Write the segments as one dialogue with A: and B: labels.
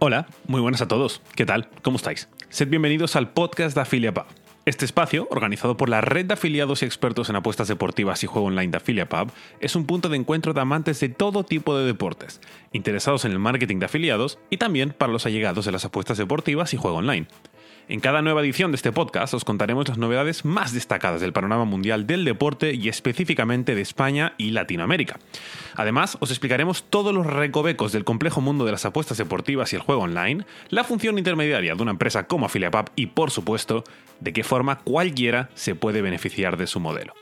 A: Hola, muy buenas a todos. ¿Qué tal? ¿Cómo estáis? Sed bienvenidos al podcast de AffiliaPub. Este espacio, organizado por la red de afiliados y expertos en apuestas deportivas y juego online de AffiliaPub, es un punto de encuentro de amantes de todo tipo de deportes, interesados en el marketing de afiliados y también para los allegados de las apuestas deportivas y juego online. En cada nueva edición de este podcast os contaremos las novedades más destacadas del panorama mundial del deporte y específicamente de España y Latinoamérica. Además, os explicaremos todos los recovecos del complejo mundo de las apuestas deportivas y el juego online, la función intermediaria de una empresa como AffiliaPub y, por supuesto, de qué forma cualquiera se puede beneficiar de su modelo.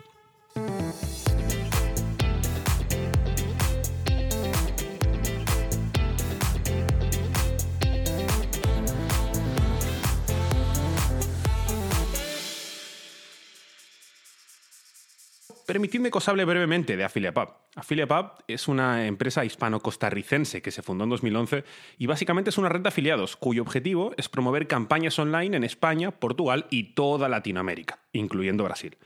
A: Permitidme que os hable brevemente de AffiliaPub. AffiliaPub es una empresa hispano-costarricense que se fundó en 2011 y básicamente es una red de afiliados cuyo objetivo es promover campañas online en España, Portugal y toda Latinoamérica, incluyendo Brasil.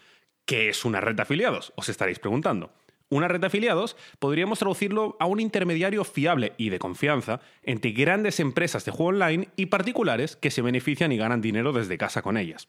A: ¿Qué es una red de afiliados? Os estaréis preguntando. Una red de afiliados podríamos traducirlo a un intermediario fiable y de confianza entre grandes empresas de juego online y particulares que se benefician y ganan dinero desde casa con ellas.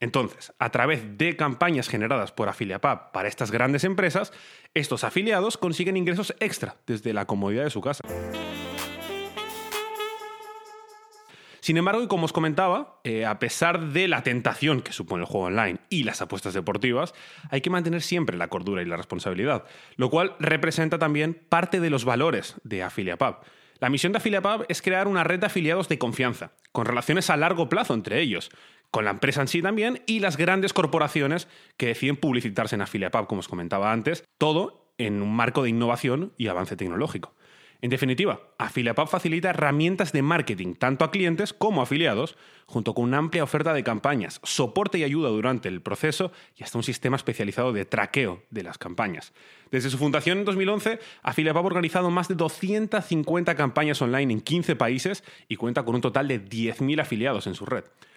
A: Entonces, a través de campañas generadas por AffiliaPub para estas grandes empresas, estos afiliados consiguen ingresos extra desde la comodidad de su casa. Sin embargo, y como os comentaba, eh, a pesar de la tentación que supone el juego online y las apuestas deportivas, hay que mantener siempre la cordura y la responsabilidad, lo cual representa también parte de los valores de AffiliaPub. La misión de AffiliaPub es crear una red de afiliados de confianza, con relaciones a largo plazo entre ellos, con la empresa en sí también y las grandes corporaciones que deciden publicitarse en AffiliaPub, como os comentaba antes, todo en un marco de innovación y avance tecnológico. En definitiva, AffiliaPub facilita herramientas de marketing tanto a clientes como a afiliados, junto con una amplia oferta de campañas, soporte y ayuda durante el proceso y hasta un sistema especializado de traqueo de las campañas. Desde su fundación en 2011, AffiliaPub ha organizado más de 250 campañas online en 15 países y cuenta con un total de 10.000 afiliados en su red.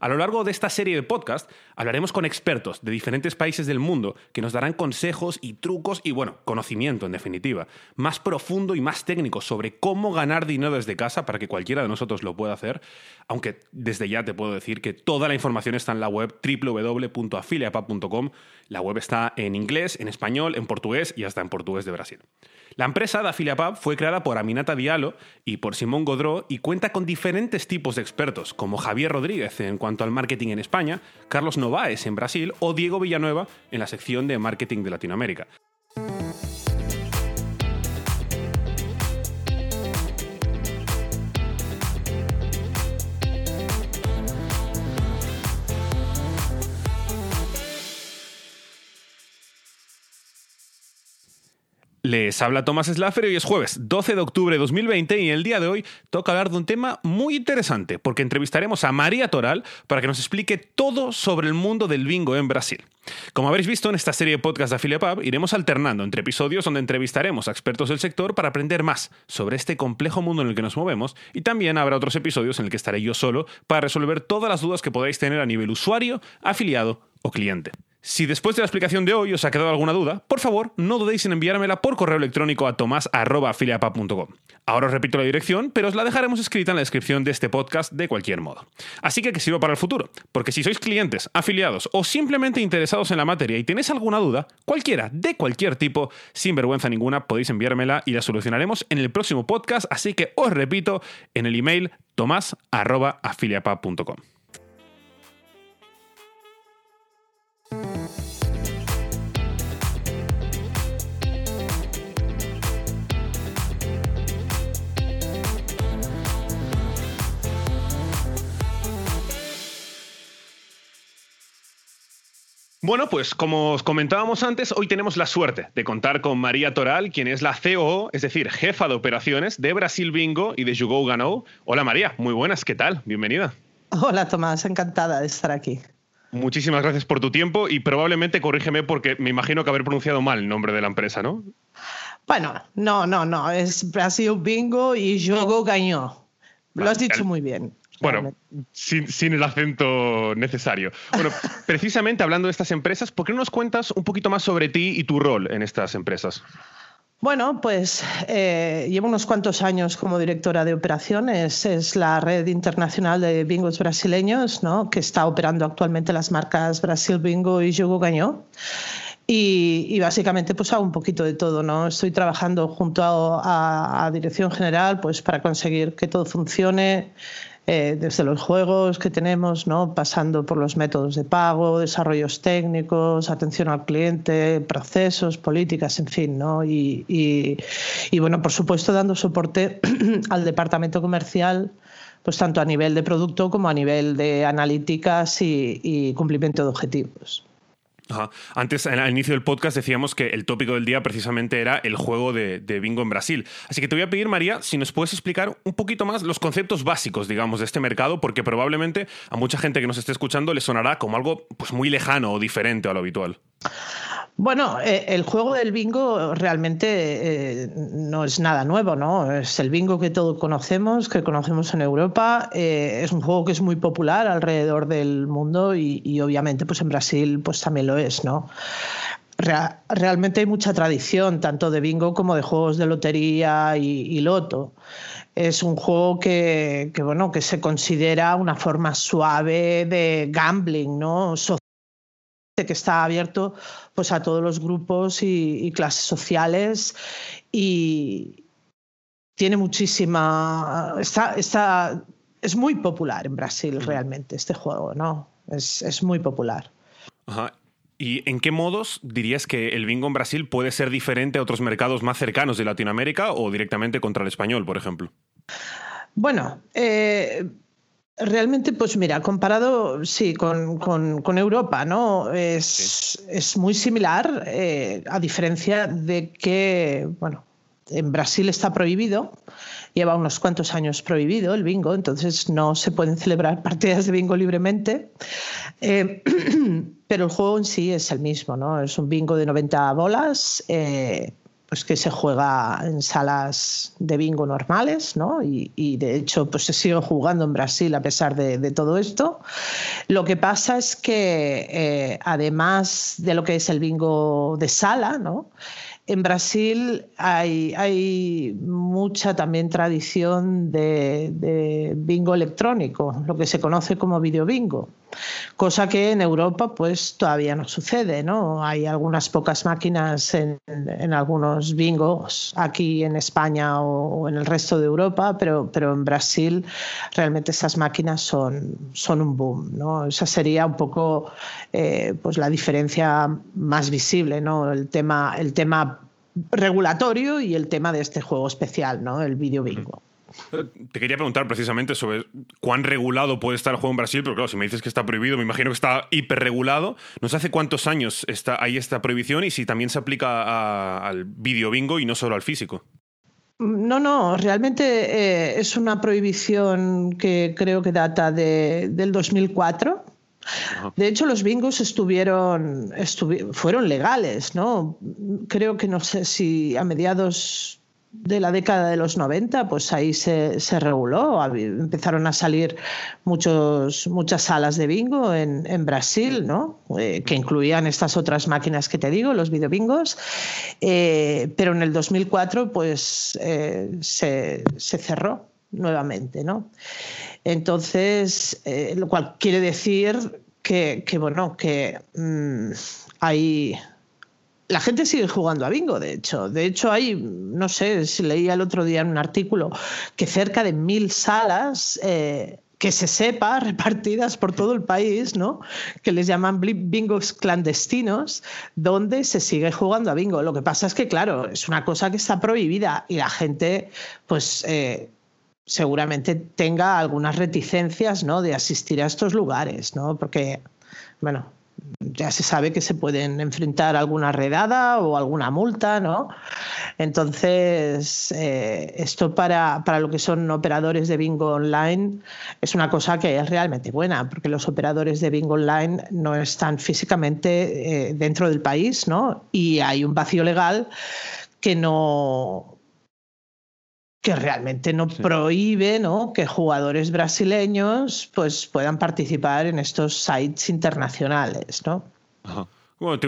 A: A lo largo de esta serie de podcast hablaremos con expertos de diferentes países del mundo que nos darán consejos y trucos y, bueno, conocimiento en definitiva, más profundo y más técnico sobre cómo ganar dinero desde casa para que cualquiera de nosotros lo pueda hacer, aunque desde ya te puedo decir que toda la información está en la web www.afiliapub.com. La web está en inglés, en español, en portugués y hasta en portugués de Brasil. La empresa de AffiliaPub fue creada por Aminata Diallo y por Simón Godró y cuenta con diferentes tipos de expertos, como Javier Rodríguez en cuanto al marketing en España, Carlos Novaes en Brasil o Diego Villanueva en la sección de marketing de Latinoamérica. Les habla Tomás Slaffer y hoy es jueves 12 de octubre de 2020 y el día de hoy toca hablar de un tema muy interesante porque entrevistaremos a María Toral para que nos explique todo sobre el mundo del bingo en Brasil. Como habréis visto en esta serie de podcast de AffiliaPub, iremos alternando entre episodios donde entrevistaremos a expertos del sector para aprender más sobre este complejo mundo en el que nos movemos y también habrá otros episodios en el que estaré yo solo para resolver todas las dudas que podáis tener a nivel usuario, afiliado o cliente. Si después de la explicación de hoy os ha quedado alguna duda, por favor, no dudéis en enviármela por correo electrónico a tomás.afiliapub.com. Ahora os repito la dirección, pero os la dejaremos escrita en la descripción de este podcast de cualquier modo. Así que que sirva para el futuro, porque si sois clientes, afiliados o simplemente interesados en la materia y tenéis alguna duda, cualquiera, de cualquier tipo, sin vergüenza ninguna, podéis enviármela y la solucionaremos en el próximo podcast, así que os repito en el email tomás.afiliapub.com. Bueno, pues como os comentábamos antes, hoy tenemos la suerte de contar con María Toral, quien es la COO, es decir, jefa de operaciones de Brasil Bingo y de Jugou Ganou. Hola María, muy buenas, ¿qué tal? Bienvenida.
B: Hola Tomás, encantada de estar aquí.
A: Muchísimas gracias por tu tiempo y probablemente corrígeme porque me imagino que haber pronunciado mal el nombre de la empresa, ¿no?
B: Bueno, no, no, no, es Brasil Bingo y Jugou Ganou. Lo has dicho muy bien.
A: Bueno, sin, el acento necesario. Bueno, precisamente hablando de estas empresas, ¿por qué no nos cuentas un poquito más sobre ti y tu rol en estas empresas?
B: Bueno, pues eh, llevo unos cuantos años como directora de operaciones. Es la red internacional de bingos brasileños, ¿no? que está operando actualmente las marcas Brasil Bingo y Jogo Gañó. Y, básicamente pues hago un poquito de todo, ¿no? Estoy trabajando junto a, a, Dirección General pues para conseguir que todo funcione, eh, desde los juegos que tenemos, ¿no? pasando por los métodos de pago, desarrollos técnicos, atención al cliente, procesos, políticas, en fin. ¿no? Y, y, bueno, por supuesto, dando soporte al departamento comercial pues tanto a nivel de producto como a nivel de analíticas y cumplimiento de objetivos.
A: Antes, al inicio del podcast, decíamos que el tópico del día precisamente era el juego de, bingo en Brasil. Así que te voy a pedir, María, si nos puedes explicar un poquito más los conceptos básicos, digamos, de este mercado, porque probablemente a mucha gente que nos esté escuchando le sonará como algo pues, muy lejano o diferente a lo habitual.
B: Bueno, eh, el juego del bingo realmente eh, no es nada nuevo, ¿no? Es el bingo que todos conocemos, que conocemos en Europa. Eh, es un juego que es muy popular alrededor del mundo y, obviamente pues en Brasil pues también lo es, ¿no? realmente hay mucha tradición, tanto de bingo como de juegos de lotería y, loto. Es un juego que, bueno, que se considera una forma suave de gambling, ¿no? Que está abierto pues, a todos los grupos y, clases sociales y tiene muchísima... Está, está, es muy popular en Brasil realmente este juego, ¿no? Es, es muy popular.
A: ¿Y en qué modos dirías que el bingo en Brasil puede ser diferente a otros mercados más cercanos de Latinoamérica o directamente contra el español, por ejemplo?
B: Bueno, eh, Realmente, pues mira, comparado, sí, con, Europa, ¿no? Es, es muy similar, eh, a diferencia de que, bueno, en Brasil está prohibido, lleva unos cuantos años prohibido el bingo, entonces no se pueden celebrar partidas de bingo libremente, eh, pero el juego en sí es el mismo, ¿no? Es un bingo de 90 bolas. Eh, pues que se juega en salas de bingo normales, ¿no? Y, de hecho, pues se sigue jugando en Brasil a pesar de, todo esto. Lo que pasa es que eh, además de lo que es el bingo de sala, ¿no? En Brasil hay, mucha también tradición de, bingo electrónico, lo que se conoce como videobingo, cosa que en Europa pues todavía no sucede, ¿no? Hay algunas pocas máquinas en, algunos bingos aquí en España o, en el resto de Europa, pero, pero en Brasil realmente esas máquinas son, son un boom, ¿no? Esa sería un poco eh, pues la diferencia más visible, ¿no? El tema, el tema regulatorio y el tema de este juego especial, ¿no? El video bingo.
A: Te quería preguntar precisamente sobre cuán regulado puede estar el juego en Brasil, pero claro, si me dices que está prohibido, me imagino que está hiperregulado. ¿No sé hace cuántos años está, hay esta prohibición y si también se aplica al video bingo y no solo al físico?
B: No, no, realmente eh, es una prohibición que creo que data de, del 2004 de hecho, los bingos estuvieron, fueron legales, ¿no? Creo que no sé si a mediados de la década de los 90, pues ahí se, reguló. Empezaron a salir muchos, muchas salas de bingo en, Brasil, ¿no? Eh, que incluían estas otras máquinas que te digo, los videobingos. Eh, pero en el 2004, pues eh, se, se cerró nuevamente, ¿no? Entonces, eh, lo cual quiere decir que, bueno, que mm, hay la gente sigue jugando a bingo, de hecho. De hecho, hay, no sé, si leía el otro día en un artículo que cerca de mil salas eh, que se sepa, repartidas por todo el país, ¿no? que les llaman bingos clandestinos, donde se sigue jugando a bingo. Lo que pasa es que, claro, es una cosa que está prohibida y la gente, pues, eh, seguramente tenga algunas reticencias ¿no? de asistir a estos lugares, ¿no? porque, bueno, ya se sabe que se pueden enfrentar alguna redada o alguna multa, ¿no? Entonces, eh, esto para, para, lo que son operadores de bingo online es una cosa que es realmente buena, porque los operadores de bingo online no están físicamente eh, dentro del país, ¿no? Y hay un vacío legal que no que realmente no prohíbe ¿no? que jugadores brasileños pues, puedan participar en estos sites internacionales. ¿no?
A: Bueno,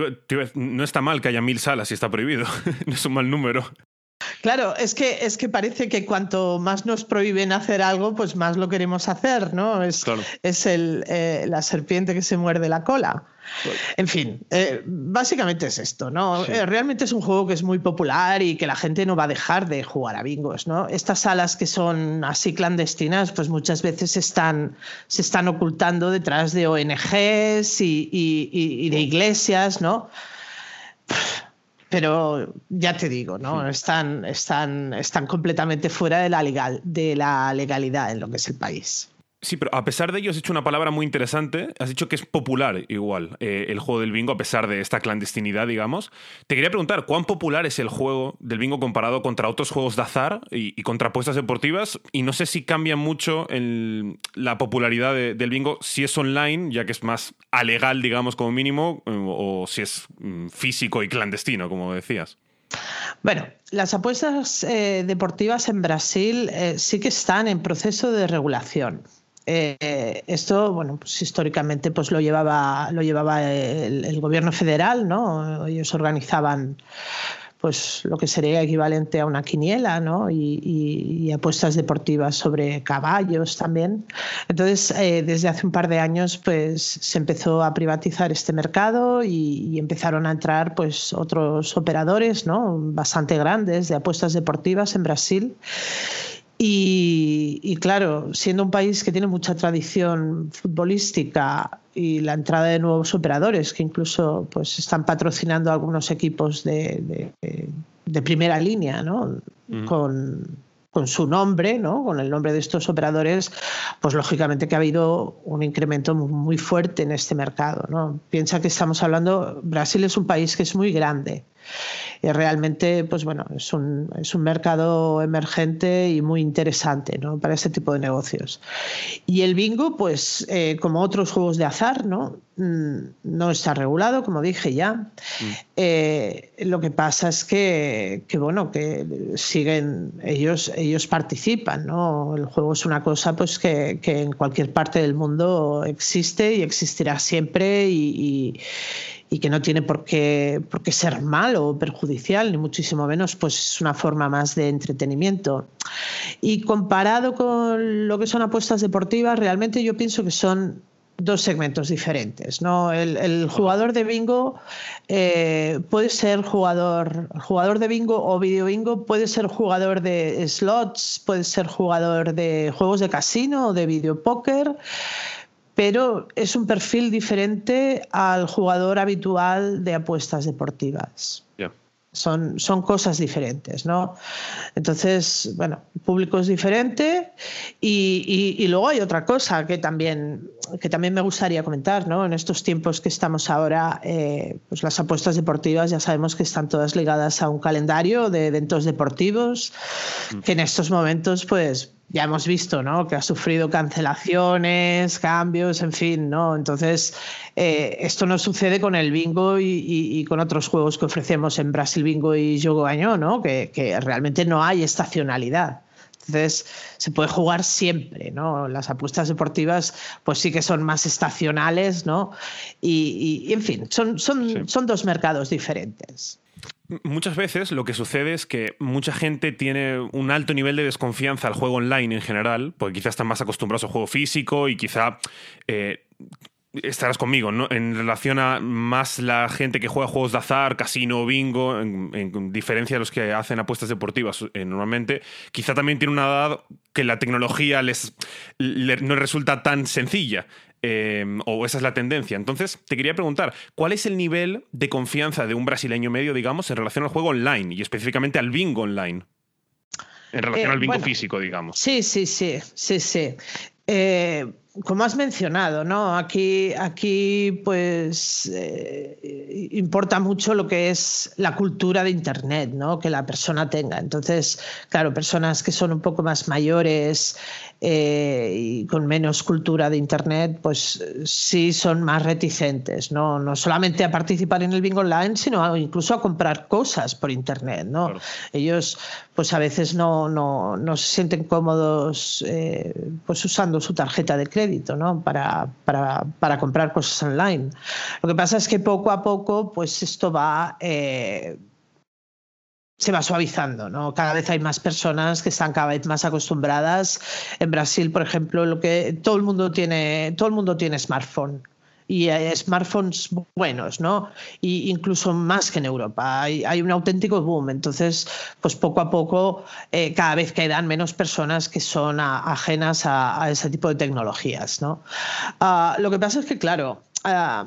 A: no está mal que haya mil salas si está prohibido. no es un mal número.
B: Claro, es que, es que parece que cuanto más nos prohíben hacer algo, pues más lo queremos hacer, ¿no? Es, es el, eh, la serpiente que se muerde la cola. En fin, eh, básicamente es esto, ¿no? Eh, realmente es un juego que es muy popular y que la gente no va a dejar de jugar a bingos, ¿no? Estas salas que son así clandestinas, pues muchas veces están, se están ocultando detrás de ONGs y, y de iglesias, ¿no? Pero ya te digo, ¿no? Están, están, están completamente fuera de la, legal, de la legalidad en lo que es el país.
A: Sí, pero a pesar de ello has dicho una palabra muy interesante. Has dicho que es popular igual eh, el juego del bingo a pesar de esta clandestinidad, digamos. Te quería preguntar, ¿cuán popular es el juego del bingo comparado contra otros juegos de azar y, contra apuestas deportivas? Y no sé si cambia mucho la popularidad del bingo si es online, ya que es más alegal, digamos, como mínimo, o, si es mm, físico y clandestino, como decías.
B: Bueno, las apuestas eh, deportivas en Brasil eh, sí que están en proceso de regulación. Eh, esto, bueno, pues históricamente pues lo llevaba, lo llevaba el, gobierno federal, ¿no? Ellos organizaban pues lo que sería equivalente a una quiniela, ¿no? Y, apuestas deportivas sobre caballos también. Entonces, eh, desde hace un par de años, pues se empezó a privatizar este mercado y, y, empezaron a entrar, pues, otros operadores, ¿no? Bastante grandes de apuestas deportivas en Brasil. Y, claro, siendo un país que tiene mucha tradición futbolística y la entrada de nuevos operadores que incluso pues están patrocinando algunos equipos de, primera línea, ¿no? Con, con su nombre, ¿no? con el nombre de estos operadores, pues lógicamente que ha habido un incremento muy fuerte en este mercado. ¿no? Piensa que estamos hablando, Brasil es un país que es muy grande y realmente, pues bueno, es un, es un mercado emergente y muy interesante ¿no? para este tipo de negocios. Y el bingo, pues eh, como otros juegos de azar, ¿no? Mm, no está regulado, como dije ya. Mm. Eh, lo que pasa es que, que, bueno, que siguen, ellos, ellos participan, ¿no? El juego es una cosa pues que, que en cualquier parte del mundo existe y existirá siempre y y que no tiene por qué, ser malo o perjudicial, ni muchísimo menos, pues es una forma más de entretenimiento. Y comparado con lo que son apuestas deportivas, realmente yo pienso que son dos segmentos diferentes. ¿no? El, jugador de bingo eh, puede ser jugador, jugador de bingo o video bingo, puede ser jugador de slots, puede ser jugador de juegos de casino o de video póker pero es un perfil diferente al jugador habitual de apuestas deportivas. Son, son cosas diferentes, ¿no? Entonces, bueno, el público es diferente y, y, luego hay otra cosa que también, que también me gustaría comentar, ¿no? En estos tiempos que estamos ahora, eh, pues las apuestas deportivas ya sabemos que están todas ligadas a un calendario de eventos deportivos, mm. que en estos momentos, pues ya hemos visto ¿no? que ha sufrido cancelaciones, cambios, en fin, ¿no? Entonces, eh, esto no sucede con el bingo y, con otros juegos que ofrecemos en Brasil Bingo y Jogo Año, ¿no? Que, que, realmente no hay estacionalidad. Entonces, se puede jugar siempre, ¿no? Las apuestas deportivas, pues sí que son más estacionales, ¿no? Y, en fin, son, son, son dos mercados diferentes.
A: Muchas veces lo que sucede es que mucha gente tiene un alto nivel de desconfianza al juego online en general, porque quizás están más acostumbrados al juego físico y quizá eh, estarás conmigo, ¿no? En relación a más la gente que juega juegos de azar, casino, bingo, en, diferencia de los que hacen apuestas deportivas eh, normalmente, quizá también tiene una edad que la tecnología les, no resulta tan sencilla. Em, o esa es la tendencia. Entonces, te quería preguntar, ¿cuál es el nivel de confianza de un brasileño medio, digamos, en relación al juego online y específicamente al bingo online? En relación eh, al bingo físico, digamos.
B: Sí, sí, sí, sí, sí. Eh, como has mencionado, ¿no? Aquí, aquí pues eh, importa mucho lo que es la cultura de Internet, ¿no? Que la persona tenga. Entonces, claro, personas que son un poco más mayores eh, y con menos cultura de Internet, pues sí son más reticentes, ¿no? No solamente a participar en el bingo online, sino incluso a comprar cosas por Internet, ¿no? Ellos, pues a veces no, no, no se sienten cómodos eh, pues usando su tarjeta de crédito Para, comprar cosas online. Lo que pasa es que poco a poco, pues esto. Eh, se va suavizando. Cada vez hay más personas que están cada vez más acostumbradas. En Brasil, por ejemplo, todo el mundo tiene smartphone y smartphones buenos, ¿no? Y incluso más que en Europa. Hay, un auténtico boom. Entonces, pues poco a poco, eh, cada vez quedan menos personas que son ajenas a, ese tipo de tecnologías, ¿no? Ah, lo que pasa es que, claro, ah,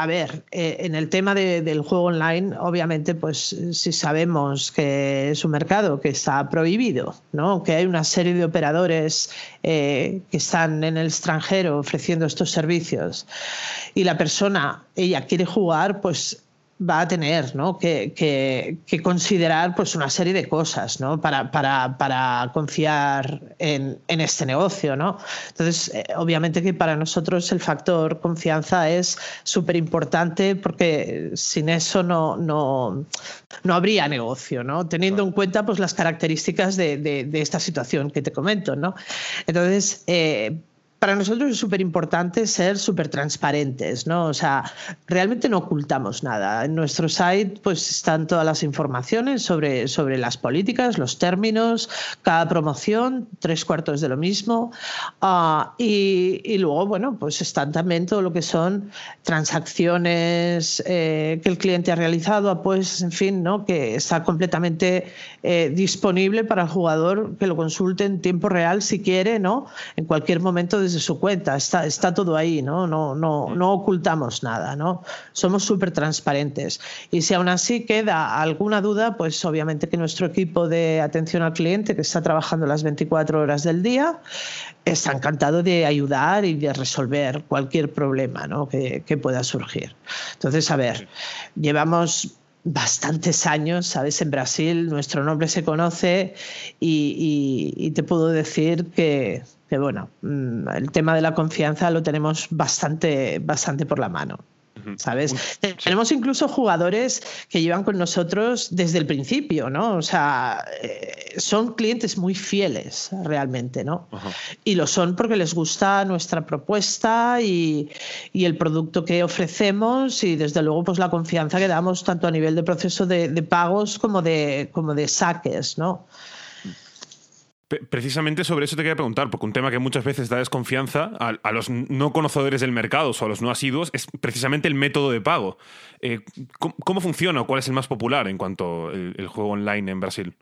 B: a ver, eh, en el tema del juego online, obviamente, pues si sabemos que es un mercado que está prohibido, ¿no? que hay una serie de operadores eh, que están en el extranjero ofreciendo estos servicios y la persona, ella quiere jugar, pues va a tener ¿no? que, que, considerar pues, una serie de cosas ¿no? para, para, para confiar en, en, este negocio. ¿no? Entonces, eh, obviamente que para nosotros el factor confianza es súper importante porque sin eso no, no, no habría negocio, ¿no? teniendo en cuenta pues, las características de, de, esta situación que te comento. ¿no? Entonces, eh, para nosotros es súper importante ser súper transparentes, ¿no? O sea, realmente no ocultamos nada. En nuestro site pues están todas las informaciones sobre, sobre las políticas, los términos, cada promoción, tres cuartos de lo mismo. Uh, y, y, luego, bueno, pues están también todo lo que son transacciones eh, que el cliente ha realizado, pues, en fin, ¿no? Que está completamente eh, disponible para el jugador que lo consulte en tiempo real si quiere, ¿no? En cualquier momento de su cuenta, está, está todo ahí, ¿no? No, no, no ocultamos nada, ¿no? Somos súper transparentes. Y si aún así queda alguna duda, pues obviamente que nuestro equipo de atención al cliente, que está trabajando las 24 horas del día, está encantado de ayudar y de resolver cualquier problema ¿no? que, que pueda surgir. Entonces, a ver, llevamos bastantes años, ¿sabes? En Brasil nuestro nombre se conoce y, te puedo decir que, que, bueno, mm, el tema de la confianza lo tenemos bastante, bastante por la mano. ¿Sabes? Tenemos incluso jugadores que llevan con nosotros desde el principio, ¿no? O sea, eh, son clientes muy fieles realmente, ¿no? Y lo son porque les gusta nuestra propuesta y, el producto que ofrecemos y desde luego pues la confianza que damos tanto a nivel de proceso de, de pagos como de, como de saques, ¿no?
A: Precisamente sobre eso te quería preguntar, porque un tema que muchas veces da desconfianza a, los no conocedores del mercado o a los no asiduos es precisamente el método de pago. Eh, ¿cómo, funciona o cuál es el más popular en cuanto al juego online en Brasil?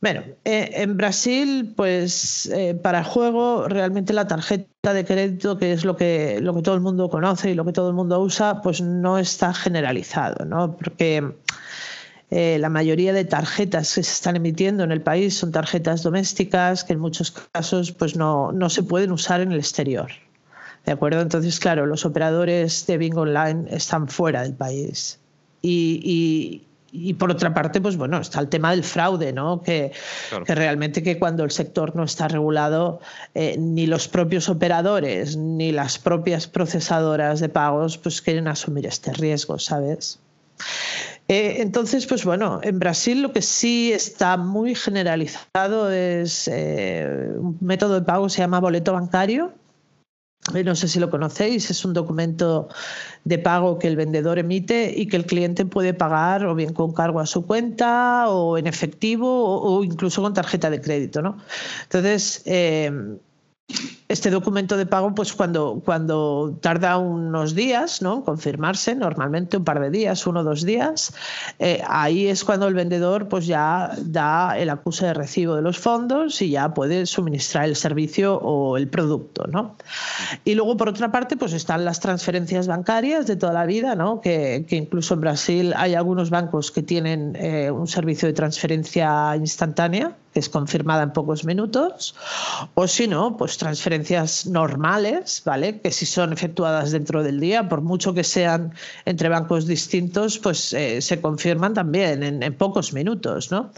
B: Bueno, eh, en Brasil, pues eh, para el juego realmente la tarjeta de crédito, que es lo que, lo que todo el mundo conoce y lo que todo el mundo usa, pues no está generalizado, ¿no? Porque eh, la mayoría de tarjetas que se están emitiendo en el país son tarjetas domésticas que en muchos casos pues no, no se pueden usar en el exterior. ¿De acuerdo? Entonces, claro, los operadores de bingo online están fuera del país. Y, y, por otra parte, pues bueno, está el tema del fraude, ¿no? Que, que realmente que cuando el sector no está regulado, eh, ni los propios operadores ni las propias procesadoras de pagos pues quieren asumir este riesgo, ¿sabes? Eh, entonces, pues bueno, en Brasil lo que sí está muy generalizado es eh, un método de pago que se llama boleto bancario. Eh, no sé si lo conocéis, es un documento de pago que el vendedor emite y que el cliente puede pagar o bien con cargo a su cuenta o en efectivo o, incluso con tarjeta de crédito. ¿no? Entonces, este documento de pago, pues cuando, cuando tarda unos días, ¿no? Confirmarse, normalmente un par de días, uno o dos días, eh, ahí es cuando el vendedor pues ya da el acuse de recibo de los fondos y ya puede suministrar el servicio o el producto, ¿no? Y luego, por otra parte, pues están las transferencias bancarias de toda la vida, ¿no? Que, incluso en Brasil hay algunos bancos que tienen eh, un servicio de transferencia instantánea, que es confirmada en pocos minutos, o si no, pues transferencia transferencias normales, ¿vale? Que si son efectuadas dentro del día, por mucho que sean entre bancos distintos, pues eh, se confirman también en, pocos minutos, ¿no?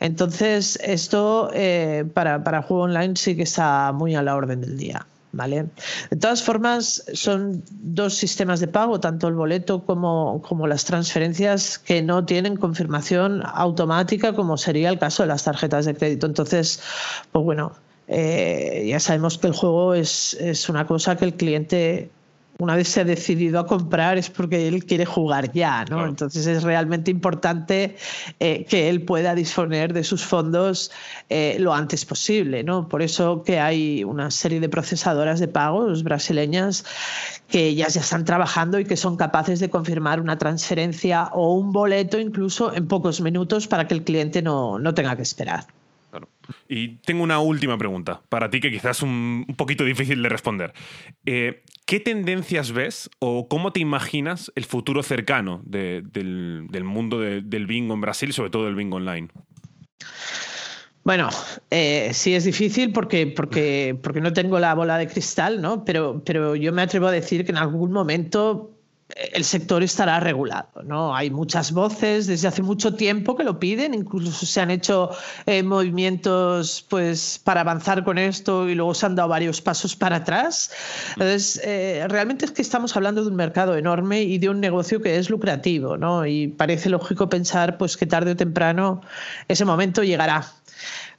B: Entonces, esto eh, para, para juego online sí que está muy a la orden del día. ¿Vale? De todas formas, son dos sistemas de pago, tanto el boleto como, como, las transferencias, que no tienen confirmación automática, como sería el caso de las tarjetas de crédito. Entonces, pues bueno, eh, ya sabemos que el juego es, es una cosa que el cliente una vez se ha decidido a comprar es porque él quiere jugar ya, ¿no? Entonces es realmente importante eh, que él pueda disponer de sus fondos eh, lo antes posible, ¿no? Por eso que hay una serie de procesadoras de pagos brasileñas que ya, ya están trabajando y que son capaces de confirmar una transferencia o un boleto incluso en pocos minutos para que el cliente no, no tenga que esperar.
A: Y tengo una última pregunta para ti que quizás es un, poquito difícil de responder. Eh, ¿Qué tendencias ves o cómo te imaginas el futuro cercano del, mundo del bingo en Brasil, sobre todo del bingo online?
B: Bueno, eh, sí es difícil porque, porque, porque no tengo la bola de cristal, ¿no? Pero, pero yo me atrevo a decir que en algún momento el sector estará regulado. ¿no? Hay muchas voces desde hace mucho tiempo que lo piden, incluso se han hecho eh, movimientos pues, para avanzar con esto y luego se han dado varios pasos para atrás. Entonces, eh, realmente es que estamos hablando de un mercado enorme y de un negocio que es lucrativo ¿no? y parece lógico pensar pues, que tarde o temprano ese momento llegará.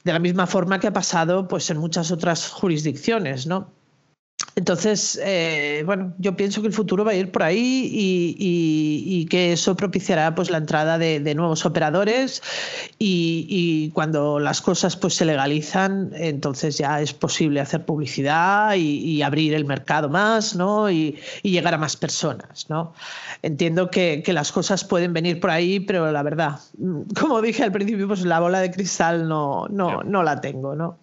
B: De la misma forma que ha pasado pues, en muchas otras jurisdicciones, ¿no? Entonces, eh, bueno, yo pienso que el futuro va a ir por ahí y, que eso propiciará pues, la entrada de, nuevos operadores y, cuando las cosas pues, se legalizan, entonces ya es posible hacer publicidad y, abrir el mercado más ¿no? y, llegar a más personas. ¿no? Entiendo que, las cosas pueden venir por ahí, pero la verdad, como dije al principio, pues la bola de cristal no, no, no la tengo. ¿no?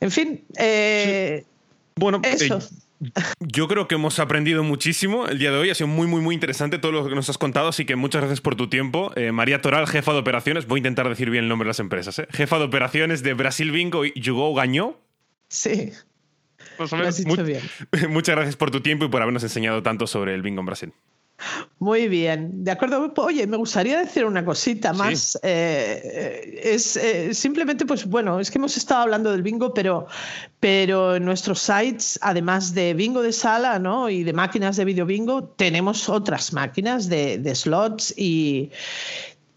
B: En fin. Eh,
A: bueno, eh, yo creo que hemos aprendido muchísimo el día de hoy. Ha sido muy, muy, muy interesante todo lo que nos has contado. Así que muchas gracias por tu tiempo. Eh, María Toral, jefa de operaciones. Voy a intentar decir bien el nombre de las empresas. ¿eh? Jefa de operaciones de Brasil Bingo y Jugó Gañó.
B: Sí. bien.
A: Muchas gracias por tu tiempo y por habernos enseñado tanto sobre el bingo en Brasil.
B: Muy bien, de acuerdo. Oye, me gustaría decir una cosita más. Eh, es eh, simplemente, pues bueno, es que hemos estado hablando del bingo, pero, pero en nuestros sites, además de bingo de sala ¿no? y de máquinas de video bingo, tenemos otras máquinas de, slots y,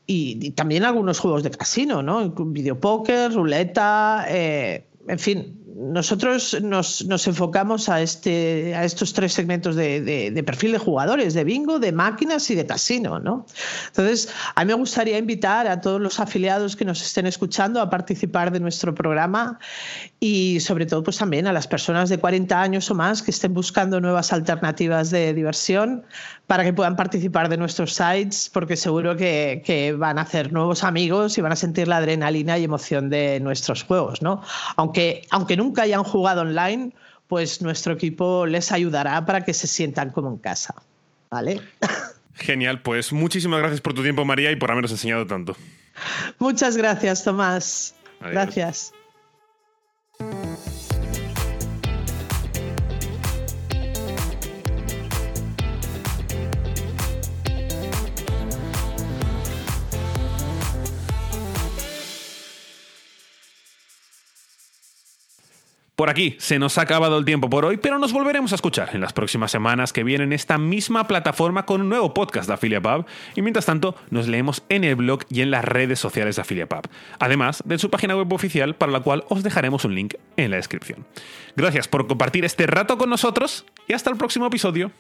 B: y, también algunos juegos de casino, ¿no? Videopóker, ruleta, eh, en fin, nosotros nos, enfocamos a, este, a estos tres segmentos de, perfil de jugadores, de bingo, de máquinas y de casino. ¿no? Entonces, a mí me gustaría invitar a todos los afiliados que nos estén escuchando a participar de nuestro programa y sobre todo pues también a las personas de 40 años o más que estén buscando nuevas alternativas de diversión para que puedan participar de nuestros sites porque seguro que, que van a hacer nuevos amigos y van a sentir la adrenalina y emoción de nuestros juegos. ¿no? Aunque, aunque nunca hayan jugado online, pues nuestro equipo les ayudará para que se sientan como en casa. ¿Vale?
A: Genial, pues muchísimas gracias por tu tiempo, María, y por habernos enseñado tanto.
B: Muchas gracias, Tomás. Gracias.
A: Por aquí se nos ha acabado el tiempo por hoy, pero nos volveremos a escuchar en las próximas semanas que vienen esta misma plataforma con un nuevo podcast de Afilia Pub y mientras tanto nos leemos en el blog y en las redes sociales de Afilia Pub, además de su página web oficial para la cual os dejaremos un link en la descripción. Gracias por compartir este rato con nosotros y hasta el próximo episodio.